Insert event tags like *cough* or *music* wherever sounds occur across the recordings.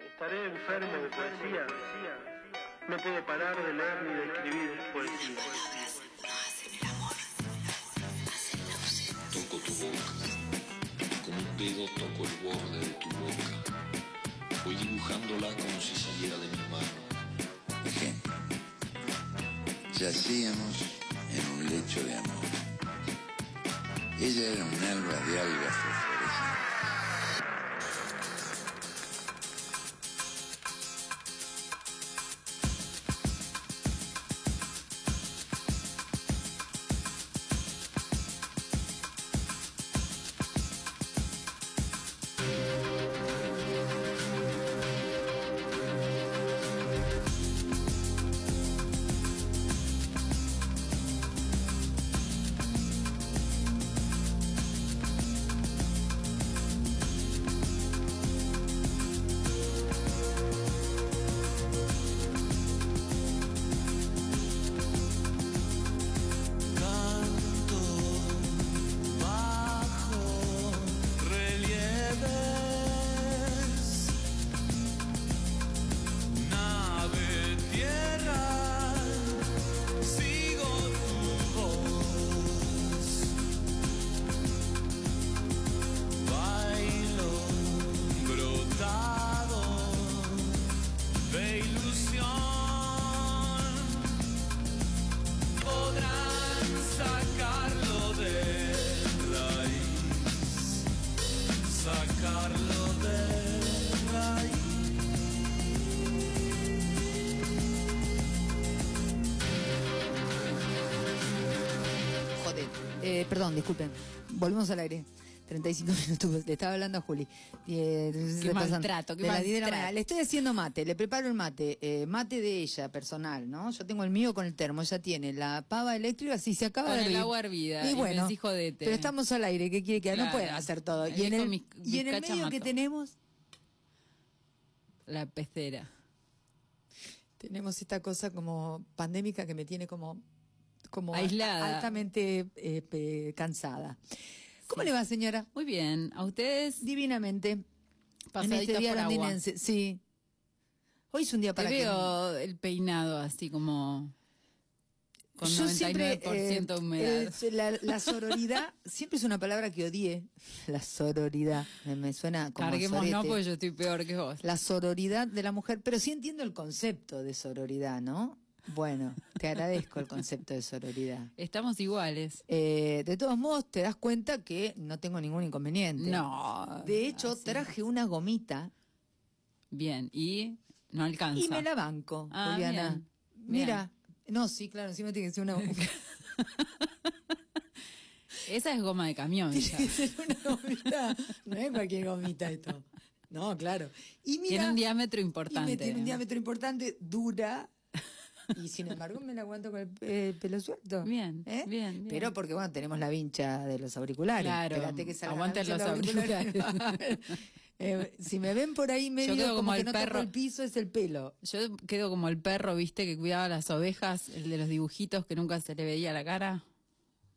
Estaré enfermo de poesía. No puedo parar de leer ni de escribir poesía. Toco tu boca, como un dedo toco el borde de tu boca. Voy dibujándola como si saliera de mi mano. Ejemplo. Yacíamos en un lecho de amor. Ella era un alba de algas perdón, disculpen. Volvemos al aire. 35 *laughs* minutos. Le estaba hablando a Juli. Eh, Qué maltrato, qué de las 10 de la maltrato. mañana. Le estoy haciendo mate, le preparo el mate. eh, mate de ella, personal, ¿no? Yo tengo el mío con el termo. Ella tiene la pava eléctrica, así se acaba Con de el agua hervida, Y y bueno, jodete. pero estamos al aire. ¿Qué quiere que haga? No Claro. pueden hacer todo. Y en el, y en medio que tenemos, La pecera. tenemos esta cosa como pandémica que me tiene como, como Aislada. altamente eh, cansada. ¿Cómo le va, señora? Muy bien. ¿A ustedes? Divinamente. En Pasadita este día por agua. londinense, sí. Hoy es un día Te para que- veo el peinado así como con Yo 99% siempre, eh, humedad. la, la sororidad *laughs* siempre es una palabra que odié. La sororidad. Me, me suena como Carguemos no, porque yo estoy peor que vos. La sororidad de la mujer, pero sí entiendo el concepto de sororidad, ¿no? Bueno, te agradezco el concepto de sororidad. Estamos iguales. Eh, de todos modos, te das cuenta que no tengo ningún inconveniente. No. De hecho, así. traje una gomita Bien, y no alcanza. y me la banco, Ah, Juliana. bien, Mira, no, sí, claro, encima tiene que ser una gomita. *laughs* Esa es goma de camión. ya. Tiene que ser una gomita. No es cualquier gomita esto. No, claro. Y mira, Tiene un diámetro y me importante. tiene un diámetro importante, dura. Y sin embargo me la aguanto con el eh, pelo suelto. Bien, ¿Eh? bien, bien. Pero porque, bueno, tenemos la vincha de los auriculares. Claro, Espérate que aguanten los auriculares. *laughs* Eh, si me ven por ahí medio quedo como, como que el no perro. el piso, es el pelo. Yo quedo como el perro, viste, que cuidaba las ovejas, el de los dibujitos que nunca se le veía la cara.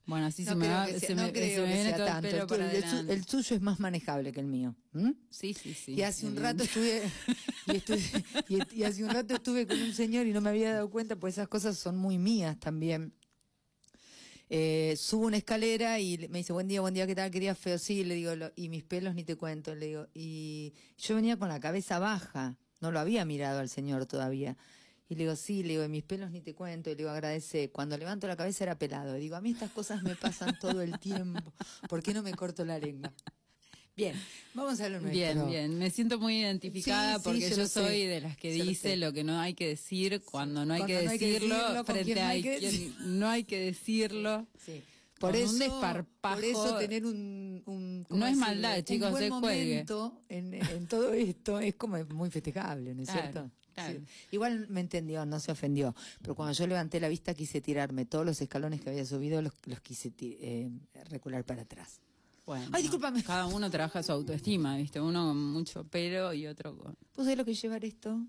Bueno, así no se me va, sea, se no me, creo se me que viene sea todo tanto. el pelo para el el suyo es más manejable que el mío. Sí, sí, sí. y hace un rato estuve *laughs* y, estuve- y- y hace un rato estuve con un señor y no me había dado cuenta, pues esas cosas son muy mías también. Eh, subo una escalera y me dice, buen día, buen día, ¿qué tal? Quería feo, sí, le digo, lo- y mis pelos ni te cuento, le digo, y yo venía con la cabeza baja, no lo había mirado al señor todavía. Y le digo, sí, le digo, y mis pelos ni te cuento, y le digo, agradece. Cuando levanto la cabeza era pelado. Y digo, a mí estas cosas me pasan todo el tiempo. ¿Por qué no me corto la lengua? Bien, vamos a lo nuestro. Bien, bien. Me siento muy identificada Sí, sí, porque yo yo, lo sé. soy de las que dice lo que no hay que decir cuando no hay, Cuando que, no hay que decirlo, frente no a hay que quien decir. no hay que decirlo. Sí. Por eso, un desparpajo. por eso tener un, un ¿cómo No es decirlo? maldad, un chicos, buen se momento en, en todo esto es como muy festejable, ¿no es Claro, cierto? Claro. Sí. Igual me entendió, no se ofendió, pero cuando yo levanté la vista quise tirarme todos los escalones que había subido, los, los quise eh, recular para atrás. Bueno, Ay, discúlpame. Cada uno trabaja su autoestima, ¿viste? Uno con mucho pelo y otro con. ¿Vos sabés lo que llevar esto?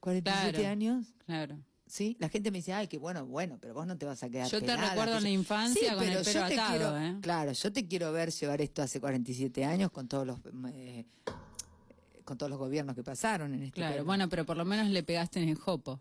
47 Claro, años. Claro. ¿sí? La gente me dice, ay, qué bueno, bueno, pero vos no te vas a quedar Yo te pelada, recuerdo que en la yo-". infancia con el pero pelo yo te atado, quiero- ¿eh? Claro, yo te quiero ver llevar esto hace 47 años con todos los eh, con todos los gobiernos que pasaron en este Claro, bueno, pero por lo menos le pegaste en el jopo.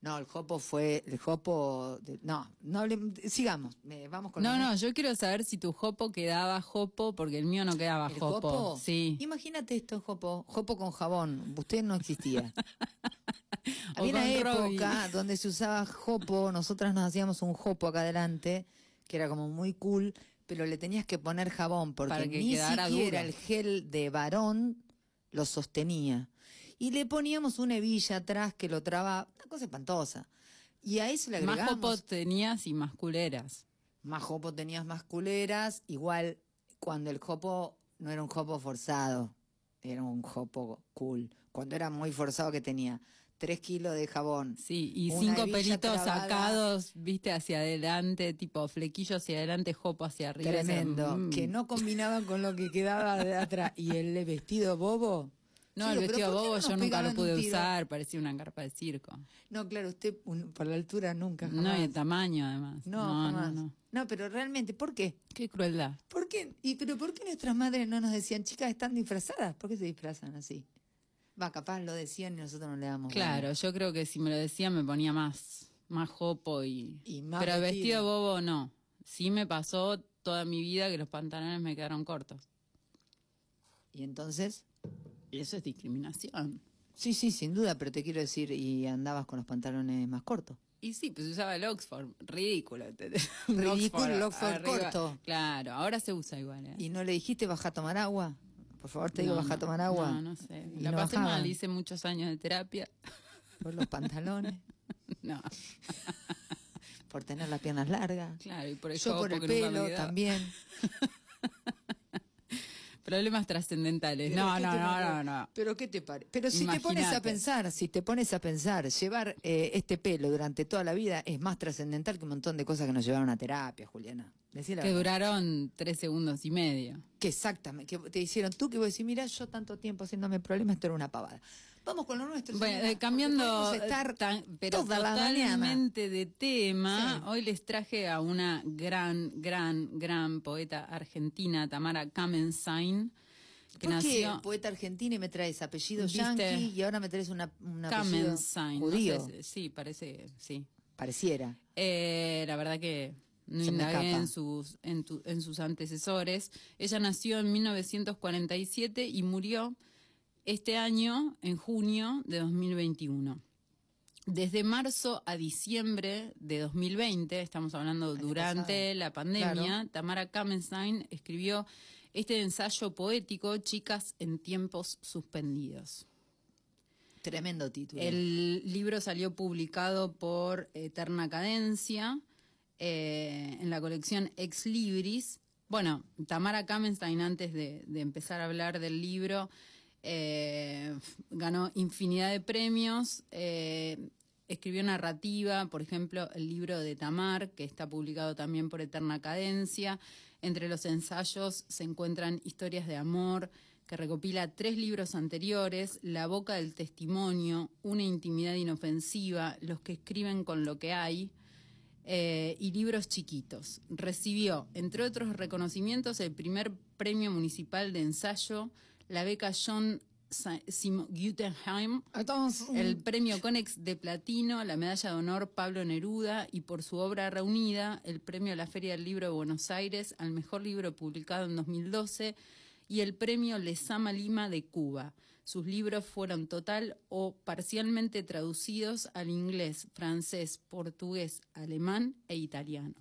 No, el Jopo fue, el Jopo, de- no, no sigamos, me- vamos con No, no, yo quiero saber si tu jopo quedaba jopo, porque el mío no quedaba ¿El jopo. Jopo? Sí. Imagínate esto, Jopo, Jopo con jabón, usted no existía. *laughs* Había una Robbie. época donde se usaba Jopo, nosotras nos hacíamos un Jopo acá adelante, que era como muy cool, pero le tenías que poner jabón, porque Para que ni siquiera el gel de varón lo sostenía. Y le poníamos una hebilla atrás que lo traba, una cosa espantosa. Y a eso le Más agregamos... jopo tenías y más culeras. Más jopo tenías más culeras, igual cuando el jopo no era un jopo forzado, era un jopo cool. Cuando era muy forzado que tenía tres kilos de jabón. Sí, y cinco pelitos trabada, sacados, viste, hacia adelante, tipo flequillo hacia adelante, jopo hacia arriba. Tremendo, mm. que no combinaba con lo que quedaba de atrás. Y el vestido bobo. No, el vestido ¿pero por qué bobo yo nunca lo pude usar, parecía una carpa de circo. No, claro, usted un- por la altura nunca. No, y el tamaño además. No, no, jamás. no, no. No, pero realmente, ¿por qué? Qué crueldad. ¿Por qué? ¿Y pero por qué nuestras madres no nos decían, chicas, están disfrazadas? ¿Por qué se disfrazan así? Va, capaz lo decían y nosotros no le damos. Claro, yo creo que si me lo decían me ponía más, más jopo y... Y más Pero vestido. vestido bobo no. Sí me pasó toda mi vida que los pantalones me quedaron cortos. Y entonces, eso es discriminación. sí, sí, sin duda, pero te quiero decir, y andabas con los pantalones más cortos. Y sí, pues usaba el Oxford. Ridículo. *laughs* Ridículo, el Oxford arriba. corto. Claro, ahora se usa igual. ¿eh? ¿Y no le dijiste baja a tomar agua? Por favor, te digo, baja a tomar agua. No, no sé. Y La no pasé mal, hice muchos años de terapia. *laughs* Por los pantalones, *laughs* No, *laughs* por tener las piernas largas. claro, y por el Yo por el pelo también. Problemas trascendentales. No, ¿qué no, no, no, no. Pero ¿qué te parece? Pero si te pones a pensar, si te pones a pensar, llevar eh, este pelo durante toda la vida es más trascendental que un montón de cosas que nos llevaron a terapia, Juliana. Decí la Que verdad. duraron tres segundos y medio. Que exactamente, que te hicieron tú que vos decís, mira, yo tanto tiempo haciéndome problemas, esto era una pavada. Vamos con lo nuestro. Bueno, señora, cambiando porque podemos estar tan- pero toda la mañana. totalmente de tema, Sí. hoy les traje a una gran, gran, gran poeta argentina, Tamara Kamenstein, que ¿Por qué nació poeta argentina y me traes apellido yankee y ahora me traes una, un apellido no judío? sé sí, parece, sí. Pareciera. Eh, la verdad que no indagué en sus, en, tu- en sus antecesores. Ella nació en 1947 y murió este año, en junio de 2021. Desde marzo a diciembre de 2020, estamos hablando Año durante pasado. la pandemia, Claro. Tamara Kamenstein escribió este ensayo poético, Chicas en tiempos suspendidos. Tremendo título. El libro salió publicado por Eterna Cadencia eh, en la colección Ex Libris. Bueno, Tamara Kamenstein, antes de, empezar a hablar del libro, eh, ganó infinidad de premios. eh, escribió narrativa, por ejemplo, el libro de Tamar, que está publicado también por Eterna Cadencia. Entre los ensayos se encuentran historias de amor, que recopila tres libros anteriores, La boca del testimonio, Una intimidad inofensiva, Los que escriben con lo que hay, eh, y libros chiquitos. Recibió, entre otros reconocimientos, el primer premio municipal de ensayo, la beca John Sa- Sim- Guggenheim, Entonces, el premio Conex de Platino, la medalla de honor Pablo Neruda y por su obra reunida, el premio a la Feria del Libro de Buenos Aires al mejor libro publicado en 2012 y el premio Lesama Lima de Cuba. Sus libros fueron total o parcialmente traducidos al inglés, francés, portugués, alemán e italiano.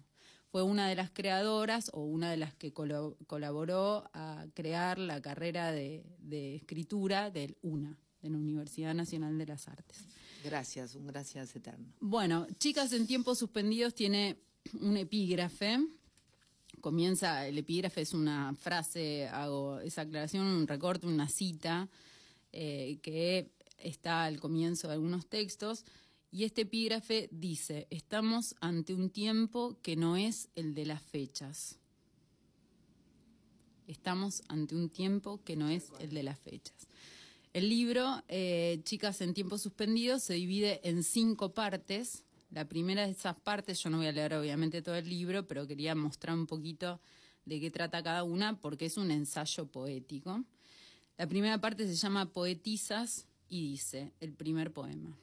Fue una de las creadoras o una de las que colaboró a crear la carrera de, de escritura del UNA, de la Universidad Nacional de las Artes. Gracias, un gracias eterno. Bueno, Chicas en tiempos suspendidos tiene un epígrafe. Comienza, el epígrafe es una frase, hago esa aclaración, un recorte, una cita, eh, que está al comienzo de algunos textos. Y este epígrafe dice, estamos ante un tiempo que no es el de las fechas. Estamos ante un tiempo que no es el de las fechas. El libro, eh, Chicas en tiempo suspendido, se divide en cinco partes. La primera de esas partes, yo no voy a leer obviamente todo el libro, pero quería mostrar un poquito de qué trata cada una, porque es un ensayo poético. La primera parte se llama Poetizas y dice, el primer poema.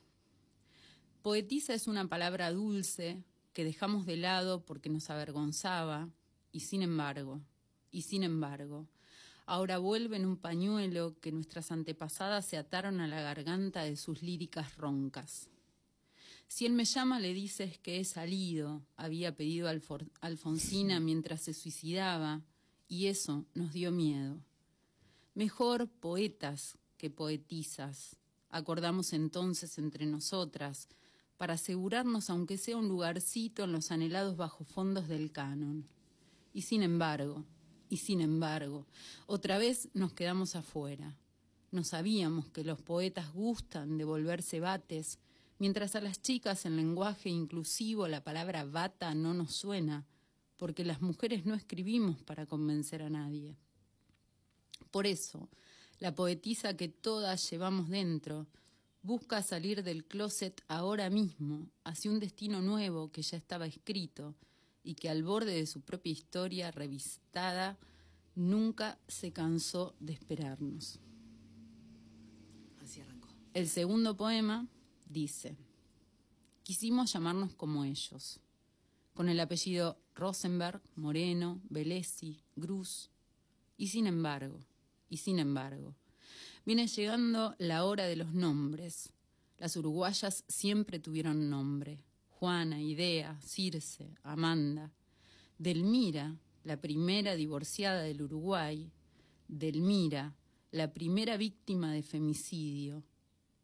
Poetiza es una palabra dulce que dejamos de lado porque nos avergonzaba, y sin embargo, y sin embargo, ahora vuelve en un pañuelo que nuestras antepasadas se ataron a la garganta de sus líricas roncas. Si él me llama, le dices que he salido, había pedido Alfor- Alfonsina mientras se suicidaba, y eso nos dio miedo. Mejor poetas que poetizas, acordamos entonces entre nosotras, para asegurarnos aunque sea un lugarcito en los anhelados bajofondos del canon. Y sin embargo, y sin embargo, otra vez nos quedamos afuera. No sabíamos que los poetas gustan de volverse bates, mientras a las chicas en lenguaje inclusivo la palabra bata no nos suena, porque las mujeres no escribimos para convencer a nadie. Por eso, la poetisa que todas llevamos dentro busca salir del closet ahora mismo hacia un destino nuevo que ya estaba escrito y que al borde de su propia historia revistada nunca se cansó de esperarnos. Así arrancó. El segundo poema dice, quisimos llamarnos como ellos, con el apellido Rosenberg, Moreno, Velesi, Gruz, y sin embargo, y sin embargo, viene llegando la hora de los nombres. Las uruguayas siempre tuvieron nombre, Juana, Idea, Circe, Amanda. Delmira, la primera divorciada del Uruguay, Delmira, la primera víctima de femicidio.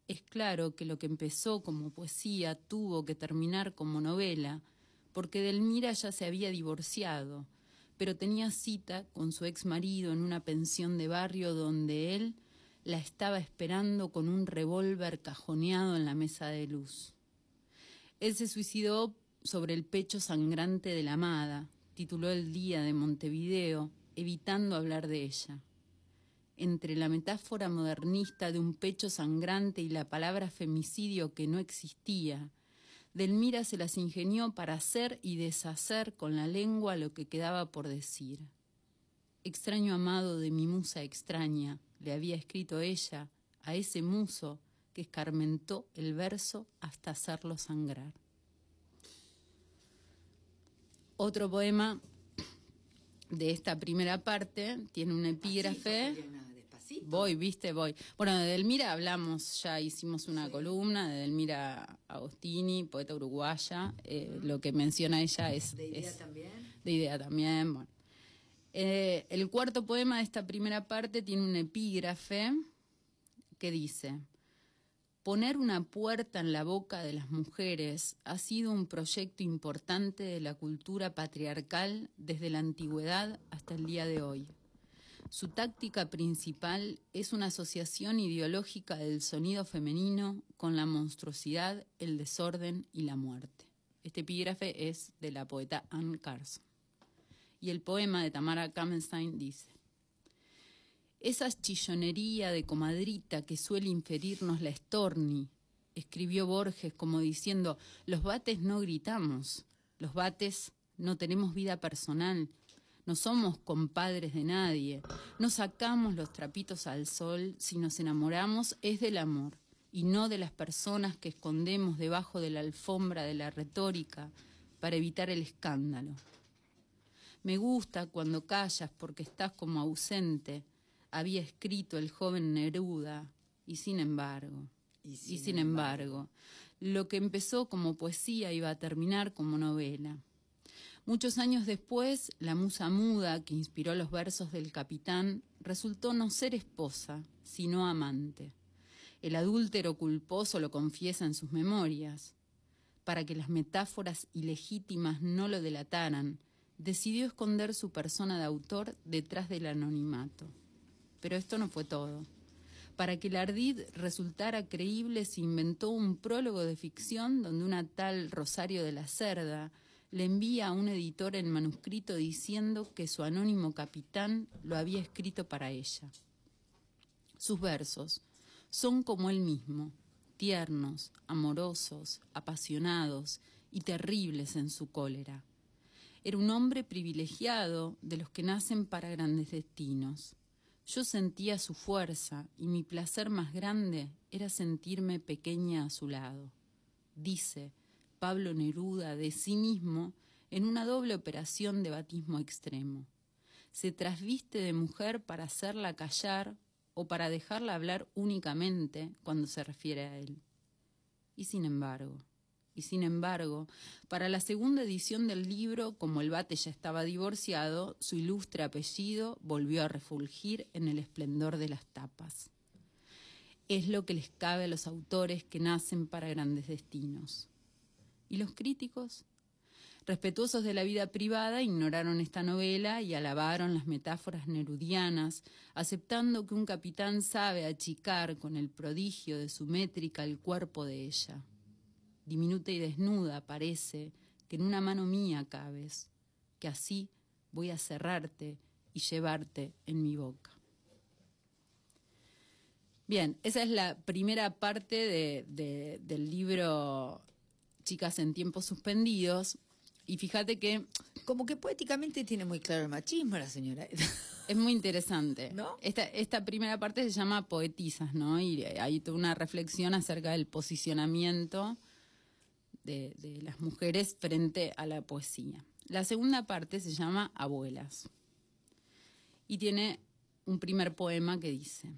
Es claro que lo que empezó como poesía tuvo que terminar como novela, porque Delmira ya se había divorciado, pero tenía cita con su ex marido en una pensión de barrio donde él la estaba esperando con un revólver cajoneado en la mesa de luz. Él se suicidó sobre el pecho sangrante de la amada, tituló El Día de Montevideo, evitando hablar de ella. Entre la metáfora modernista de un pecho sangrante y la palabra femicidio que no existía, Delmira se las ingenió para hacer y deshacer con la lengua lo que quedaba por decir. Extraño amado de mi musa extraña, le había escrito ella a ese muso que escarmentó el verso hasta hacerlo sangrar. Otro poema de esta primera parte tiene un epígrafe. Voy, viste, voy. Bueno, de Delmira hablamos, ya hicimos una columna de Delmira Agostini, poeta uruguaya. Eh, lo que menciona ella es. De idea es- también. de idea también, bueno. Eh, el cuarto poema de esta primera parte tiene un epígrafe que dice, poner una puerta en la boca de las mujeres ha sido un proyecto importante de la cultura patriarcal desde la antigüedad hasta el día de hoy. Su táctica principal es una asociación ideológica del sonido femenino con la monstruosidad, el desorden y la muerte. Este epígrafe es de la poeta Anne Carson. Y el poema de Tamara Kamenstein dice, esa chillonería de comadrita que suele inferirnos la Storni, escribió Borges como diciendo, los bates no gritamos, los bates no tenemos vida personal, no somos compadres de nadie, no sacamos los trapitos al sol, si nos enamoramos es del amor y no de las personas que escondemos debajo de la alfombra de la retórica para evitar el escándalo. Me gusta cuando callas porque estás como ausente, había escrito el joven Neruda, y sin embargo, y sin, embargo, lo que empezó como poesía iba a terminar como novela. Muchos años después, la musa muda que inspiró los versos del capitán resultó no ser esposa, sino amante. El adúltero culposo lo confiesa en sus memorias. Para que las metáforas ilegítimas no lo delataran, decidió esconder su persona de autor detrás del anonimato. Pero esto no fue todo. Para que el ardid resultara creíble, se inventó un prólogo de ficción donde una tal Rosario de la Cerda le envía a un editor en manuscrito diciendo que su anónimo capitán lo había escrito para ella. Sus versos, son como él mismo, tiernos, amorosos, apasionados y terribles en su cólera. Era un hombre privilegiado de los que nacen para grandes destinos. Yo sentía su fuerza y mi placer más grande era sentirme pequeña a su lado. Dice Pablo Neruda de sí mismo en una doble operación de batismo extremo. Se trasviste de mujer para hacerla callar o para dejarla hablar únicamente cuando se refiere a él. Y sin embargo, y sin embargo, para la segunda edición del libro, como el bate ya estaba divorciado, su ilustre apellido volvió a refulgir en el esplendor de las tapas. Es lo que les cabe a los autores que nacen para grandes destinos. ¿Y los críticos? Respetuosos de la vida privada, ignoraron esta novela y alabaron las metáforas nerudianas, aceptando que un capitán sabe achicar con el prodigio de su métrica el cuerpo de ella. Diminuta y desnuda parece que en una mano mía cabes, que así voy a cerrarte y llevarte en mi boca. Bien, esa es la primera parte de, de, del libro Chicas en tiempos suspendidos. Y fíjate que Como que poéticamente tiene muy claro el machismo la señora. *laughs* es muy interesante. ¿No? Esta, esta primera parte se llama Poetizas, ¿no? Y hay toda una reflexión acerca del posicionamiento de, de las mujeres frente a la poesía. La segunda parte se llama Abuelas. Y tiene un primer poema que dice,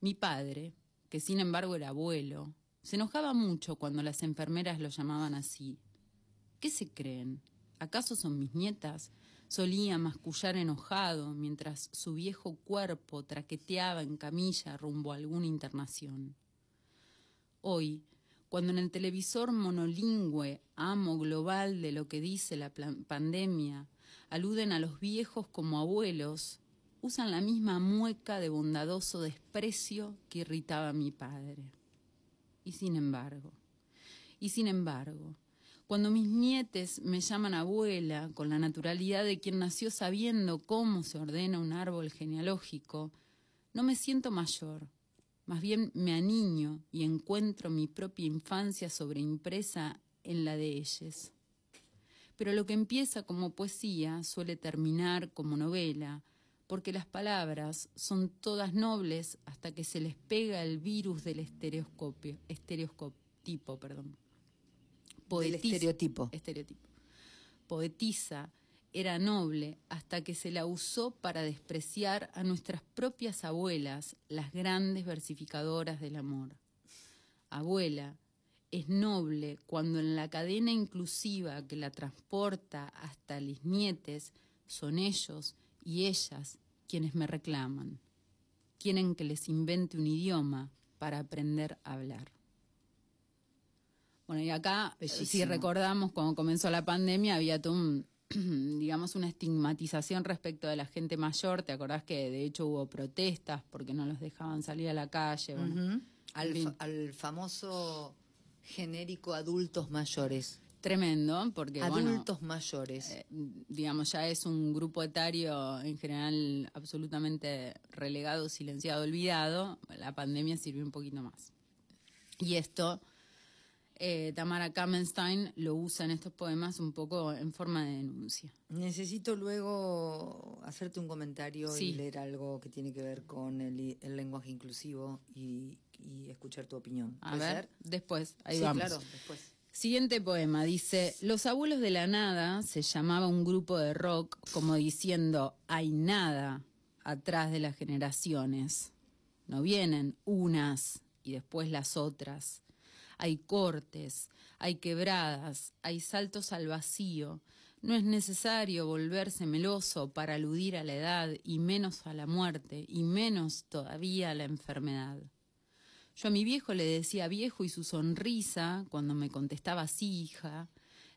mi padre, que sin embargo era abuelo, se enojaba mucho cuando las enfermeras lo llamaban así. ¿Qué se creen? ¿Acaso son mis nietas? Solía mascullar enojado mientras su viejo cuerpo traqueteaba en camilla rumbo a alguna internación. Hoy, cuando en el televisor monolingüe, amo global de lo que dice la pandemia, aluden a los viejos como abuelos, usan la misma mueca de bondadoso desprecio que irritaba a mi padre. Y sin embargo, y sin embargo, cuando mis nietes me llaman abuela con la naturalidad de quien nació sabiendo cómo se ordena un árbol genealógico, no me siento mayor, más bien me aniño y encuentro mi propia infancia sobreimpresa en la de ellas. Pero lo que empieza como poesía suele terminar como novela, porque las palabras son todas nobles hasta que se les pega el virus del estereoscopio, perdón. Del estereotipo. estereotipo. Poetisa era noble hasta que se la usó para despreciar a nuestras propias abuelas, las grandes versificadoras del amor. Abuela es noble cuando en la cadena inclusiva que la transporta hasta mis nietes son ellos y ellas quienes me reclaman. Quieren que les invente un idioma para aprender a hablar. Bueno, y acá, eh, si recordamos, cuando comenzó la pandemia, había todo un, *clears throat* digamos, una estigmatización respecto de la gente mayor. ¿Te acordás que de hecho hubo protestas porque no los dejaban salir a la calle? Bueno, fa- al famoso genérico adultos mayores. Tremendo, porque bueno, adultos mayores. eh, digamos, ya es un grupo etario en general absolutamente relegado, silenciado, olvidado. La pandemia sirvió un poquito más. Y esto, eh, Tamara Kamenstein lo usa en estos poemas un poco en forma de denuncia. Necesito luego hacerte un comentario Sí. y leer algo que tiene que ver con el, el lenguaje inclusivo y, y escuchar tu opinión. A ¿Puede ver, ser? después, ahí sí, vamos. claro, después. Siguiente poema dice, Los abuelos de la nada se llamaba un grupo de rock como diciendo, hay nada atrás de las generaciones. No vienen unas y después las otras. Hay cortes, hay quebradas, hay saltos al vacío. No es necesario volverse meloso para aludir a la edad y menos a la muerte y menos todavía a la enfermedad. Yo a mi viejo le decía viejo y su sonrisa, cuando me contestaba sí, hija,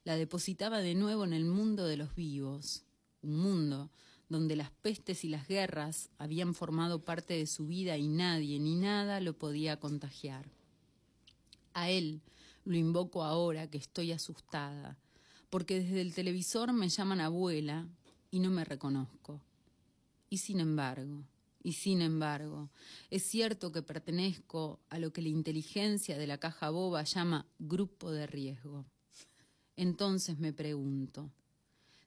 la depositaba de nuevo en el mundo de los vivos, un mundo donde las pestes y las guerras habían formado parte de su vida y nadie ni nada lo podía contagiar. A él lo invoco ahora que estoy asustada, porque desde el televisor me llaman abuela y no me reconozco. Y sin embargo, Y sin embargo, es cierto que pertenezco a lo que la inteligencia de la caja boba llama grupo de riesgo. Entonces me pregunto,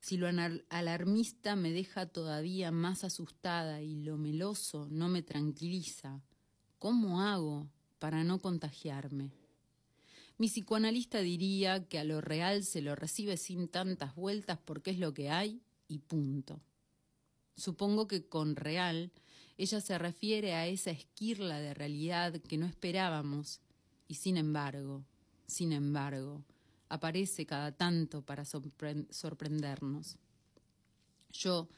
si lo alarmista me deja todavía más asustada y lo meloso no me tranquiliza, ¿cómo hago para no contagiarme? Mi psicoanalista diría que a lo real se lo recibe sin tantas vueltas porque es lo que hay y punto. Supongo que con real ella se refiere a esa esquirla de realidad que no esperábamos y sin embargo, sin embargo, aparece cada tanto para sorpre- sorprendernos. Yo,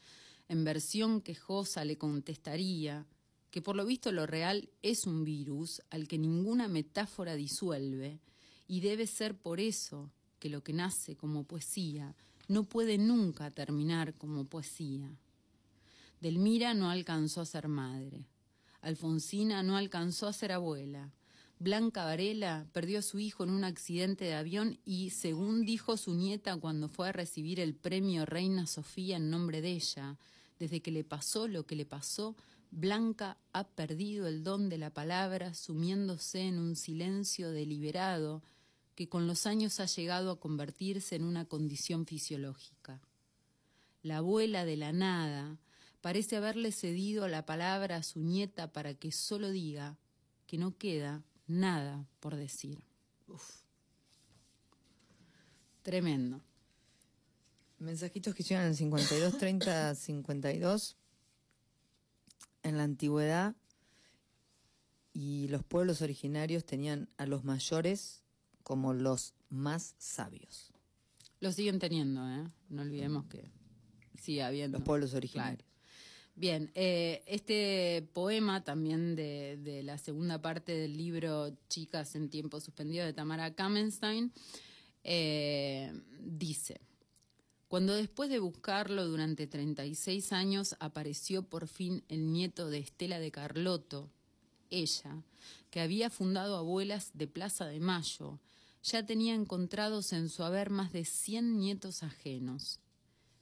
en versión quejosa, le contestaría que por lo visto lo real es un virus al que ninguna metáfora disuelve y debe ser por eso que lo que nace como poesía no puede nunca terminar como poesía. Delmira no alcanzó a ser madre. Alfonsina no alcanzó a ser abuela. Blanca Varela perdió a su hijo en un accidente de avión y, según dijo su nieta cuando fue a recibir el premio Reina Sofía en nombre de ella, desde que le pasó lo que le pasó, Blanca ha perdido el don de la palabra, sumiéndose en un silencio deliberado que con los años ha llegado a convertirse en una condición fisiológica. La abuela de la nada parece haberle cedido la palabra a su nieta para que solo diga que no queda nada por decir. Uf. Tremendo. Mensajitos que llegan al 52 30 52 en la antigüedad y los pueblos originarios tenían a los mayores como los más sabios. Lo siguen teniendo, ¿eh? No olvidemos que sigue habiendo. Los pueblos originarios. Bien, eh, este poema también de, la segunda parte del libro Chicas en tiempo suspendido de Tamara Kamenstein eh, dice, cuando después de buscarlo durante 36 años apareció por fin el nieto de Estela de Carlotto, ella, que había fundado Abuelas de Plaza de Mayo, ya tenía encontrados en su haber más de 100 nietos ajenos.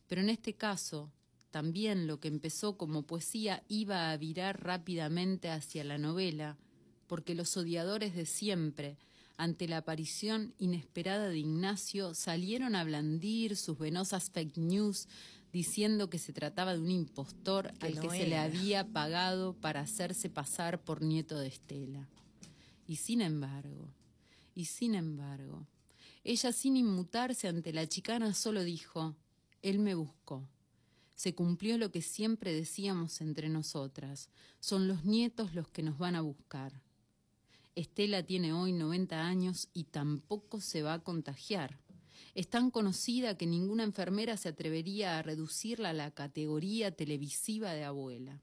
Pero en este caso, también lo que empezó como poesía iba a virar rápidamente hacia la novela, porque los odiadores de siempre, ante la aparición inesperada de Ignacio, salieron a blandir sus venosas fake news diciendo que se trataba de un impostor Que al no que se le había pagado para hacerse pasar por nieto de Estela. Y sin embargo, y sin embargo, ella sin inmutarse ante la chicana solo dijo, él me buscó. Se cumplió lo que siempre decíamos entre nosotras, son los nietos los que nos van a buscar. Estela tiene hoy 90 años y tampoco se va a contagiar. Es tan conocida que ninguna enfermera se atrevería a reducirla a la categoría televisiva de abuela.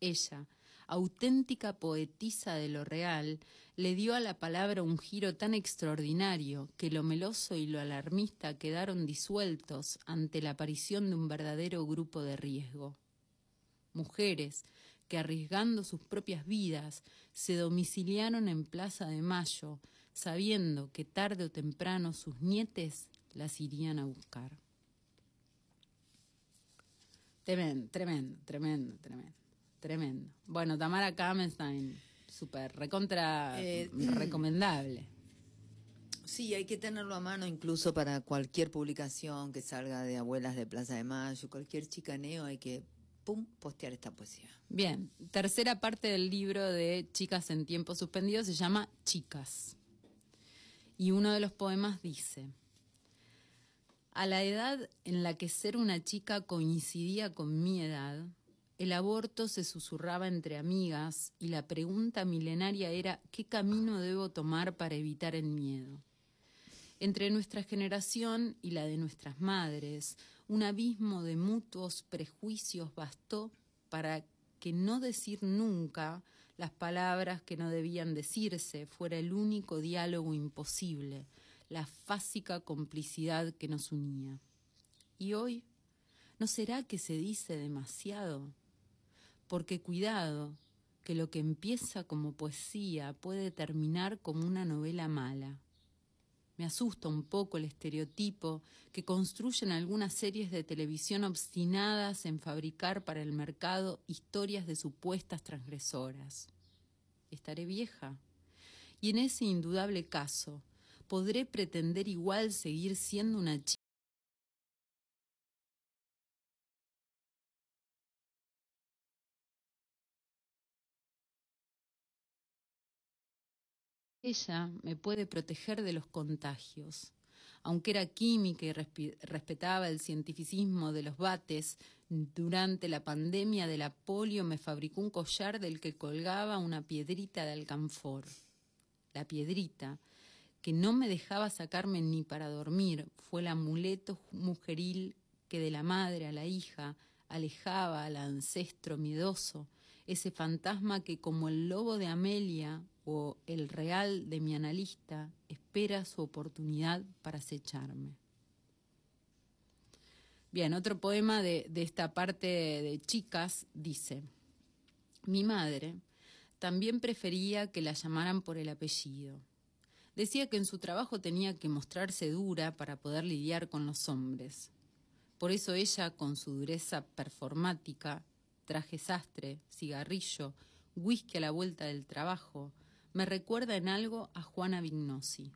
Ella, auténtica poetisa de lo real, le dio a la palabra un giro tan extraordinario que lo meloso y lo alarmista quedaron disueltos ante la aparición de un verdadero grupo de riesgo. Mujeres que arriesgando sus propias vidas se domiciliaron en Plaza de Mayo, sabiendo que tarde o temprano sus nietes las irían a buscar. Tremendo, tremendo, tremendo, tremendo, tremendo. Bueno, Tamara Kamenstein, súper recontra Eh, recomendable. Sí, hay que tenerlo a mano incluso para cualquier publicación que salga de Abuelas de Plaza de Mayo, cualquier chicaneo, hay que, pum, postear esta poesía. Bien, tercera parte del libro de Chicas en tiempo suspendido se llama Chicas. Y uno de los poemas dice, a la edad en la que ser una chica coincidía con mi edad, el aborto se susurraba entre amigas y la pregunta milenaria era ¿qué camino debo tomar para evitar el miedo? Entre nuestra generación y la de nuestras madres, un abismo de mutuos prejuicios bastó para que no decir nunca las palabras que no debían decirse fuera el único diálogo imposible, la fásica complicidad que nos unía. Y hoy, ¿no será que se dice demasiado? Porque cuidado, que lo que empieza como poesía puede terminar como una novela mala. Me asusta un poco el estereotipo que construyen algunas series de televisión obstinadas en fabricar para el mercado historias de supuestas transgresoras. Estaré vieja. Y en ese indudable caso, ¿podré pretender igual seguir siendo una chica? Ella me puede proteger de los contagios. Aunque era química y respetaba el cientificismo de los bates, durante la pandemia de la polio me fabricó un collar del que colgaba una piedrita de alcanfor. La piedrita, que no me dejaba sacarme ni para dormir, fue el amuleto mujeril que de la madre a la hija alejaba al ancestro miedoso, ese fantasma que como el lobo de Amelia o el real de mi analista espera su oportunidad para acecharme. Bien, otro poema de, de esta parte de chicas dice, mi madre también prefería que la llamaran por el apellido. Decía que en su trabajo tenía que mostrarse dura para poder lidiar con los hombres. Por eso ella, con su dureza performática, traje sastre, cigarrillo, whisky a la vuelta del trabajo, me recuerda en algo a Juana Vignosi.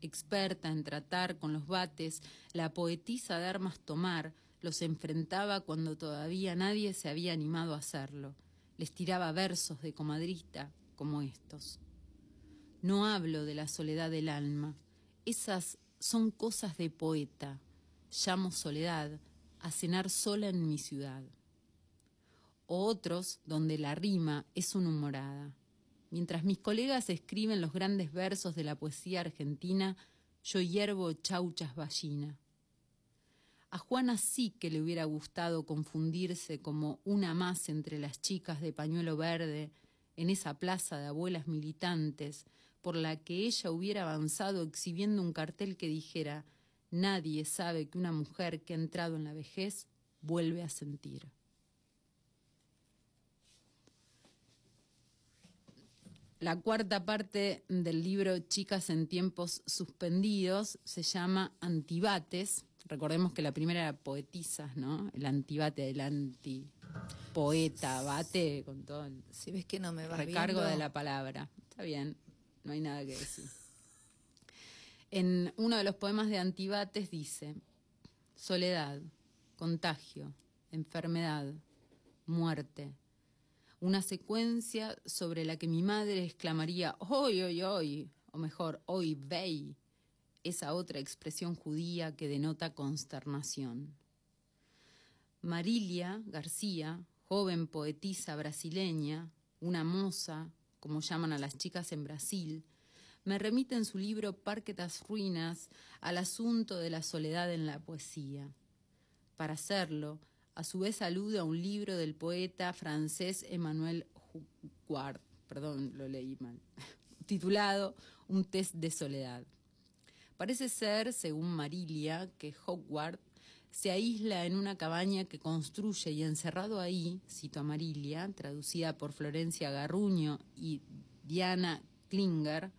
Experta en tratar con los bates, la poetisa de armas tomar los enfrentaba cuando todavía nadie se había animado a hacerlo. Les tiraba versos de comadrista como estos. No hablo de la soledad del alma. Esas son cosas de poeta. Llamo soledad a cenar sola en mi ciudad. O otros donde la rima es una humorada. Mientras mis colegas escriben los grandes versos de la poesía argentina, yo hiervo chauchas ballina. A Juana sí que le hubiera gustado confundirse como una más entre las chicas de pañuelo verde en esa plaza de abuelas militantes por la que ella hubiera avanzado exhibiendo un cartel que dijera Nadie sabe que una mujer que ha entrado en la vejez vuelve a sentir. La cuarta parte del libro Chicas en tiempos suspendidos se llama Antibates. Recordemos que la primera era poetisas, ¿no? El antibate del antipoeta, bate con todo el Si ves que no me recargo viendo, de la palabra. Está bien, no hay nada que decir. En uno de los poemas de Antibates dice, soledad, contagio, enfermedad, muerte, una secuencia sobre la que mi madre exclamaría hoy, hoy, hoy, o mejor, hoy vei, esa otra expresión judía que denota consternación. Marilia García, joven poetisa brasileña, una moza, como llaman a las chicas en Brasil, me remite en su libro Parque das Ruinas al asunto de la soledad en la poesía. Para hacerlo, a su vez alude a un libro del poeta francés Emmanuel Huguard, perdón, lo leí mal, *laughs* titulado Un test de soledad. Parece ser, según Marilia, que Hogwarts se aísla en una cabaña que construye y encerrado ahí, cito a Marilia, traducida por Florencia Garruño y Diana Klinger,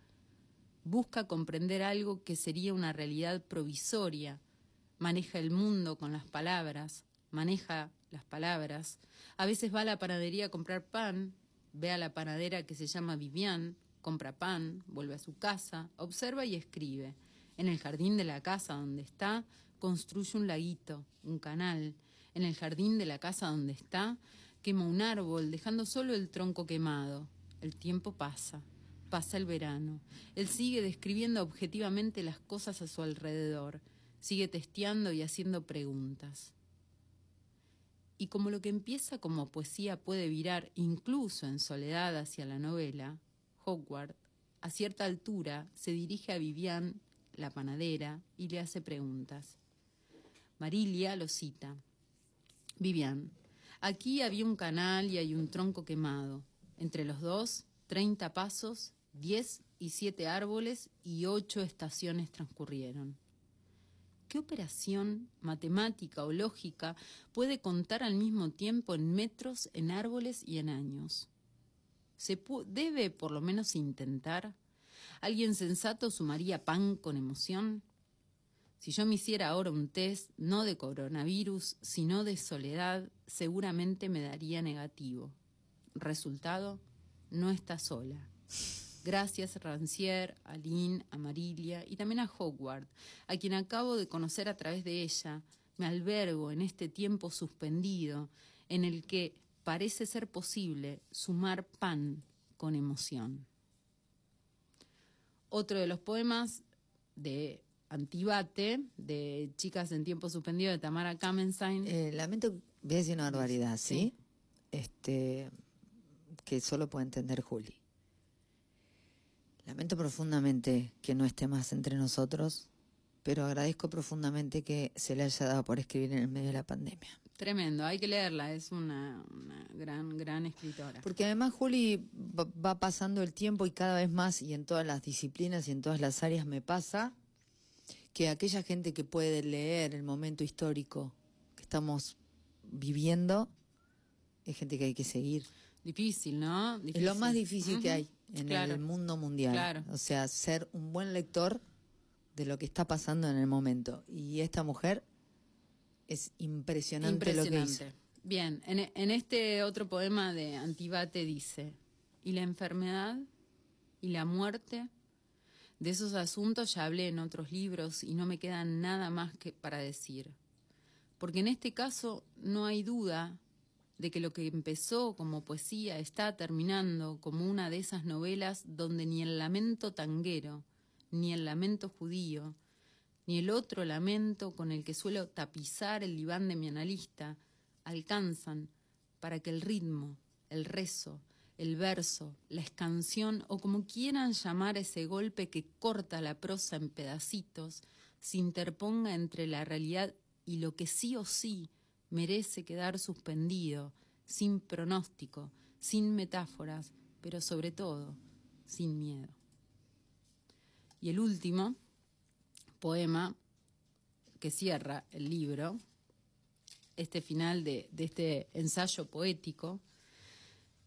busca comprender algo que sería una realidad provisoria, maneja el mundo con las palabras, maneja las palabras, a veces va a la panadería a comprar pan, ve a la panadera que se llama Vivian, compra pan, vuelve a su casa, observa y escribe. En el jardín de la casa donde está, construye un laguito, un canal. En el jardín de la casa donde está, quema un árbol, dejando solo el tronco quemado. El tiempo pasa, pasa el verano. Él sigue describiendo objetivamente las cosas a su alrededor, sigue testeando y haciendo preguntas. Y como lo que empieza como poesía puede virar incluso en soledad hacia la novela, Hogwarts, a cierta altura, se dirige a Vivian, la panadera, y le hace preguntas. Marilia lo cita. Vivian, aquí había un canal y hay un tronco quemado. Entre los dos, treinta pasos, diez y siete árboles y ocho estaciones transcurrieron. ¿Qué operación matemática o lógica puede contar al mismo tiempo en metros, en árboles y en años? ¿Se debe por lo menos intentar? ¿Alguien sensato sumaría pan con emoción? Si yo me hiciera ahora un test, no de coronavirus, sino de soledad, seguramente me daría negativo. Resultado, no está sola. Gracias Rancière, a Lynn, a Marilia y también a Hogwarts, a quien acabo de conocer a través de ella. Me albergo en este tiempo suspendido en el que parece ser posible sumar pan con emoción. Otro de los poemas de Antibate, de Chicas en Tiempo Suspendido, de Tamara Kamenstein. Eh, lamento, voy a decir una barbaridad, ¿sí? Este, que solo puede entender Juli. Lamento profundamente que no esté más entre nosotros, pero agradezco profundamente que se le haya dado por escribir en el medio de la pandemia. Tremendo, hay que leerla, es una, una gran, gran escritora. Porque además Juli va, pasando el tiempo y cada vez más, y en todas las disciplinas y en todas las áreas me pasa, que aquella gente que puede leer el momento histórico que estamos viviendo es gente que hay que seguir. Difícil, ¿no? Es lo más difícil que hay en Claro. el mundo mundial. Claro. O sea, ser un buen lector de lo que está pasando en el momento. Y esta mujer es impresionante, lo que hizo. Bien, en, en este otro poema de Antibate dice, ¿y la enfermedad? ¿Y la muerte? De esos asuntos ya hablé en otros libros y no me queda nada más que para decir. Porque en este caso no hay duda de que lo que empezó como poesía está terminando como una de esas novelas donde ni el lamento tanguero, ni el lamento judío, ni el otro lamento con el que suelo tapizar el diván de mi analista alcanzan para que el ritmo, el rezo, el verso, la escanción o como quieran llamar ese golpe que corta la prosa en pedacitos, se interponga entre la realidad y lo que sí o sí merece quedar suspendido, sin pronóstico, sin metáforas, pero sobre todo sin miedo. Y el último poema que cierra el libro, este final de, este ensayo poético,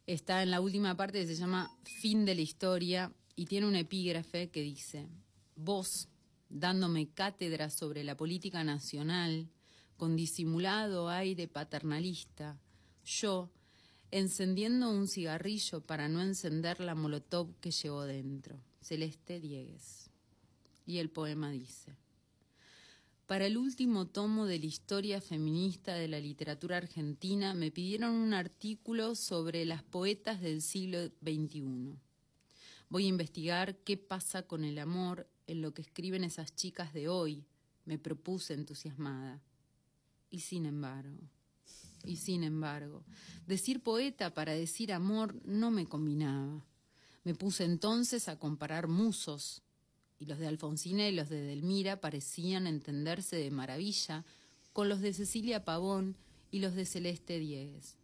está en la última parte que se llama Fin de la historia y tiene un epígrafe que dice, vos, dándome cátedra sobre la política nacional, con disimulado aire paternalista, yo, encendiendo un cigarrillo para no encender la molotov que llevo dentro. Celeste Diegues. Y el poema dice, para el último tomo de la historia feminista de la literatura argentina me pidieron un artículo sobre las poetas del siglo XXI. Voy a investigar qué pasa con el amor en lo que escriben esas chicas de hoy, me propuse entusiasmada. Y sin embargo, y sin embargo, decir poeta para decir amor no me combinaba. Me puse entonces a comparar musos, y los de Alfonsina y los de Delmira parecían entenderse de maravilla con los de Cecilia Pavón y los de Celeste Diegues.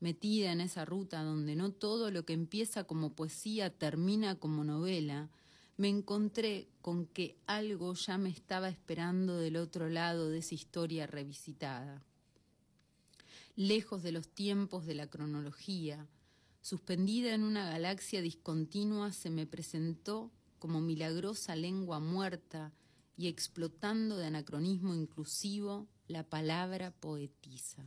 Metida en esa ruta donde no todo lo que empieza como poesía termina como novela, me encontré con que algo ya me estaba esperando del otro lado de esa historia revisitada. Lejos de los tiempos de la cronología, suspendida en una galaxia discontinua, se me presentó como milagrosa lengua muerta y explotando de anacronismo inclusivo la palabra poetisa.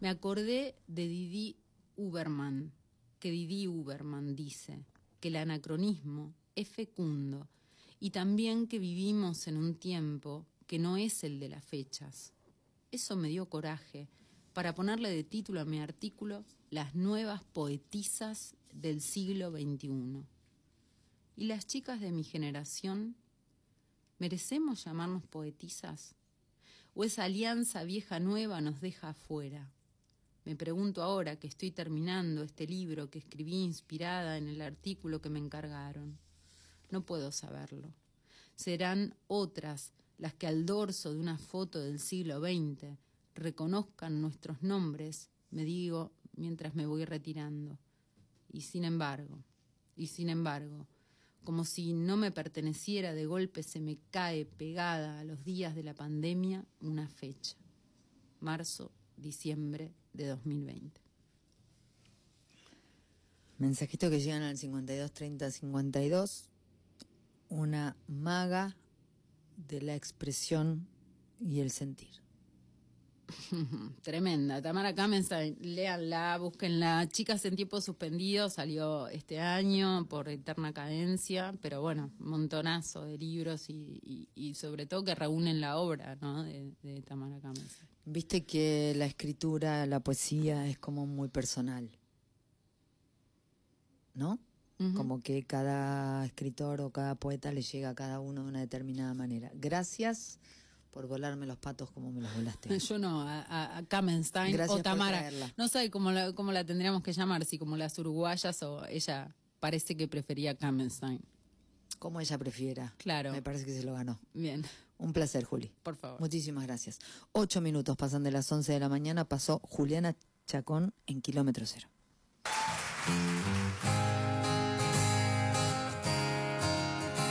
Me acordé de Didi Uberman, que Didi Uberman dice que el anacronismo es fecundo y también que vivimos en un tiempo que no es el de las fechas. Eso me dio coraje para ponerle de título a mi artículo Las nuevas poetisas del siglo XXI. ¿Y las chicas de mi generación? ¿Merecemos llamarnos poetisas? ¿O esa alianza vieja nueva nos deja afuera? Me pregunto ahora que estoy terminando este libro que escribí inspirada en el artículo que me encargaron. No puedo saberlo. Serán otras las que al dorso de una foto del siglo XX reconozcan nuestros nombres, me digo mientras me voy retirando. Y sin embargo, y sin embargo, como si no me perteneciera, de golpe se me cae pegada a los días de la pandemia una fecha. Marzo, diciembre de 2020. Mensajito que llegan al 52 30 52. Una maga de la expresión y el sentir. *laughs* Tremenda. Tamara Kamenstein, léanla, búsquenla. Chicas en tiempo suspendido salió este año por Eterna Cadencia, pero bueno, montonazo de libros y, y- y sobre todo que reúnen la obra ¿no? de, de Tamara Kamenstein. Viste que la escritura, la poesía es como muy personal. ¿No? Como que cada escritor o cada poeta le llega a cada uno de una determinada manera. Gracias por volarme los patos como me los volaste. *laughs* Yo no, a, a- Kamenstein Gracias o por Tamara. traerla. No sé cómo la, cómo la tendríamos que llamar, si como las uruguayas o ella parece que prefería Kamenstein. Como ella prefiera. Claro. Me parece que se lo ganó. Bien, Un placer, Juli. por favor. Muchísimas gracias. Ocho minutos pasan de las once de la mañana. Pasó Juliana Chacón en kilómetro cero.